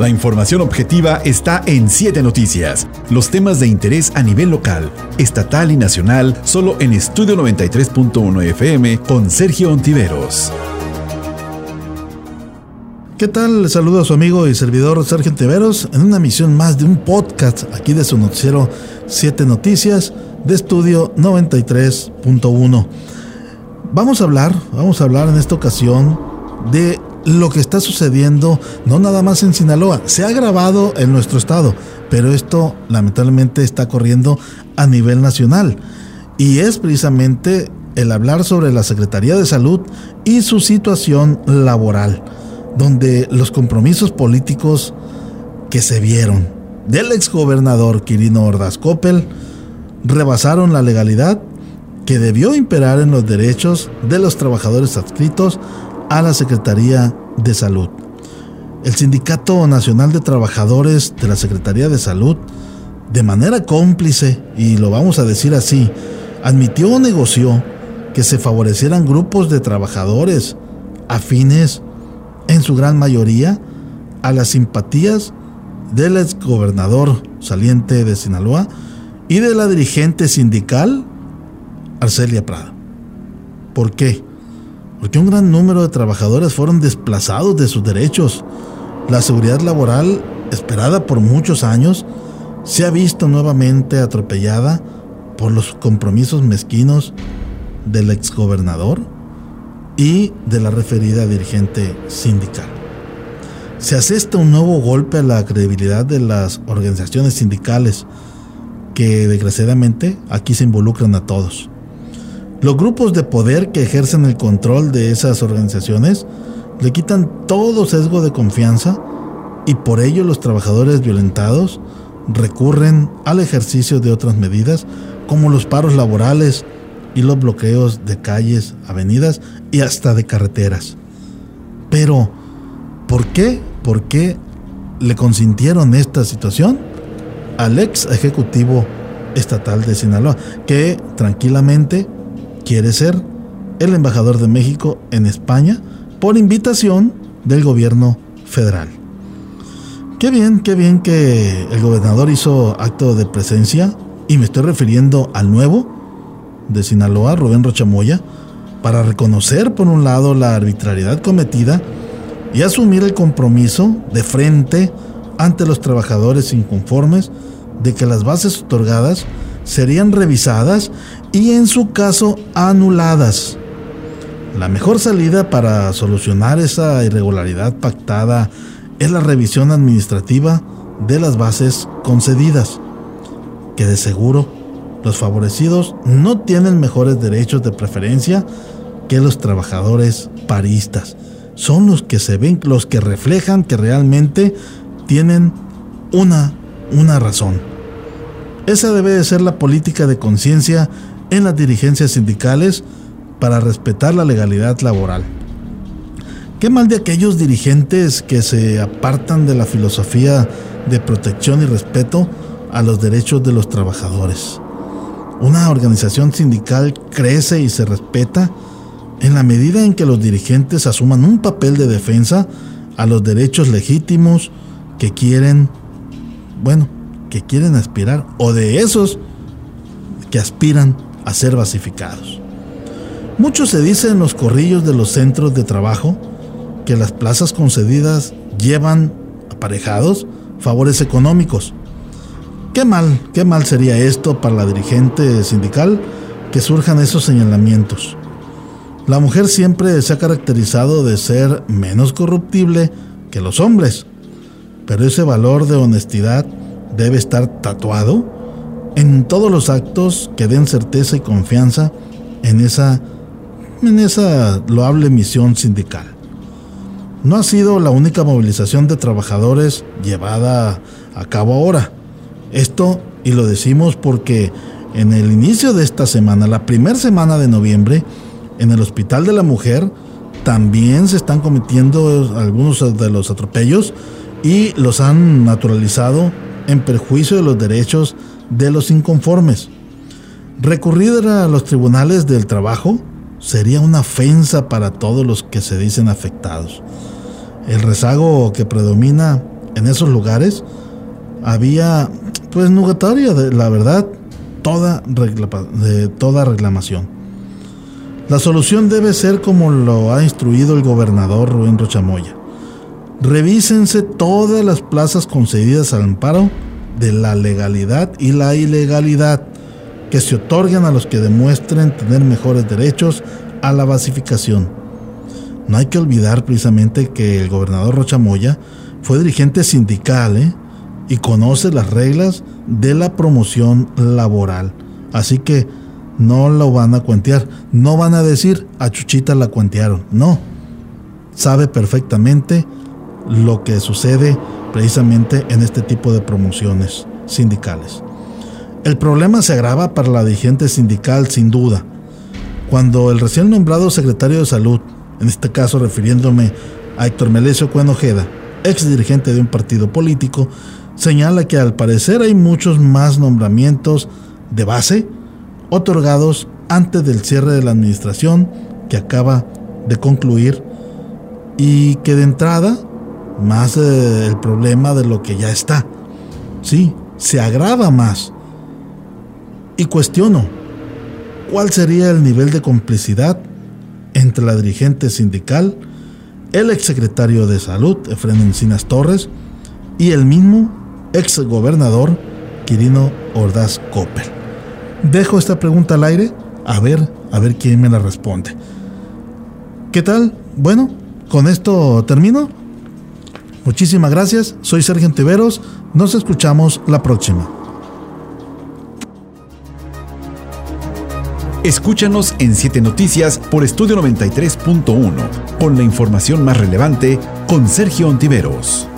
La información objetiva está en 7 Noticias. Los temas de interés a nivel local, estatal y nacional, solo en Estudio 93.1 FM con Sergio Ontiveros. ¿Qué tal? Les saludo a su amigo y servidor Sergio Ontiveros en una emisión más de un podcast aquí de su noticiero 7 Noticias de Estudio 93.1. Vamos a hablar, vamos a hablar en esta ocasión de lo que está sucediendo, no nada más en Sinaloa, se ha grabado en nuestro estado, pero esto lamentablemente está corriendo a nivel nacional. Y es precisamente el hablar sobre la Secretaría de Salud y su situación laboral, donde los compromisos políticos que se vieron del exgobernador Quirino Ordaz Coppel rebasaron la legalidad que debió imperar en los derechos de los trabajadores adscritos a la Secretaría de Salud. El Sindicato Nacional de Trabajadores de la Secretaría de Salud, de manera cómplice, y lo vamos a decir así, admitió o negoció que se favorecieran grupos de trabajadores afines, en su gran mayoría, a las simpatías del exgobernador saliente de Sinaloa y de la dirigente sindical Arcelia Prada. ¿Por qué? Porque un gran número de trabajadores fueron desplazados de sus derechos. La seguridad laboral, esperada por muchos años, se ha visto nuevamente atropellada por los compromisos mezquinos del exgobernador y de la referida dirigente sindical. Se asesta un nuevo golpe a la credibilidad de las organizaciones sindicales que desgraciadamente aquí se involucran a todos. Los grupos de poder que ejercen el control de esas organizaciones le quitan todo sesgo de confianza y por ello los trabajadores violentados recurren al ejercicio de otras medidas como los paros laborales y los bloqueos de calles, avenidas y hasta de carreteras. Pero, ¿por qué? ¿Por qué le consintieron esta situación? Al ex ejecutivo estatal de Sinaloa, que tranquilamente quiere ser el embajador de México en España por invitación del gobierno federal. Qué bien, qué bien que el gobernador hizo acto de presencia y me estoy refiriendo al nuevo de Sinaloa, Rubén Rochamoya, para reconocer por un lado la arbitrariedad cometida y asumir el compromiso de frente ante los trabajadores inconformes de que las bases otorgadas serían revisadas y en su caso anuladas. La mejor salida para solucionar esa irregularidad pactada es la revisión administrativa de las bases concedidas, que de seguro los favorecidos no tienen mejores derechos de preferencia que los trabajadores paristas. Son los que se ven, los que reflejan que realmente tienen una, una razón. Esa debe de ser la política de conciencia en las dirigencias sindicales para respetar la legalidad laboral. Qué mal de aquellos dirigentes que se apartan de la filosofía de protección y respeto a los derechos de los trabajadores. Una organización sindical crece y se respeta en la medida en que los dirigentes asuman un papel de defensa a los derechos legítimos que quieren, bueno, que quieren aspirar o de esos que aspiran a ser basificados. Mucho se dice en los corrillos de los centros de trabajo que las plazas concedidas llevan aparejados favores económicos. Qué mal, qué mal sería esto para la dirigente sindical que surjan esos señalamientos. La mujer siempre se ha caracterizado de ser menos corruptible que los hombres, pero ese valor de honestidad debe estar tatuado en todos los actos que den certeza y confianza en esa, en esa loable misión sindical. No ha sido la única movilización de trabajadores llevada a cabo ahora. Esto, y lo decimos porque en el inicio de esta semana, la primera semana de noviembre, en el Hospital de la Mujer, también se están cometiendo algunos de los atropellos y los han naturalizado en perjuicio de los derechos de los inconformes. Recurrir a los tribunales del trabajo sería una ofensa para todos los que se dicen afectados. El rezago que predomina en esos lugares había, pues, nugatoria, de, la verdad, toda, de toda reclamación. La solución debe ser como lo ha instruido el gobernador Rubén Rochamoya. Revísense todas las plazas concedidas al amparo de la legalidad y la ilegalidad que se otorgan a los que demuestren tener mejores derechos a la basificación. No hay que olvidar precisamente que el gobernador Rochamoya fue dirigente sindical ¿eh? y conoce las reglas de la promoción laboral. Así que no lo van a cuentear. No van a decir a Chuchita la cuentearon. No. Sabe perfectamente lo que sucede precisamente en este tipo de promociones sindicales. El problema se agrava para la dirigente sindical sin duda. Cuando el recién nombrado secretario de salud, en este caso refiriéndome a Héctor Melesio Cuenojeda, ex dirigente de un partido político, señala que al parecer hay muchos más nombramientos de base otorgados antes del cierre de la administración que acaba de concluir y que de entrada más eh, el problema de lo que ya está. Sí, se agrava más. Y cuestiono, ¿cuál sería el nivel de complicidad entre la dirigente sindical, el exsecretario de Salud, Efraín Encinas Torres, y el mismo exgobernador Quirino Ordaz Coppel? Dejo esta pregunta al aire, a ver, a ver quién me la responde. ¿Qué tal? Bueno, con esto termino. Muchísimas gracias, soy Sergio Tiveros, nos escuchamos la próxima. Escúchanos en 7 Noticias por Estudio 93.1, con la información más relevante con Sergio Ontiveros.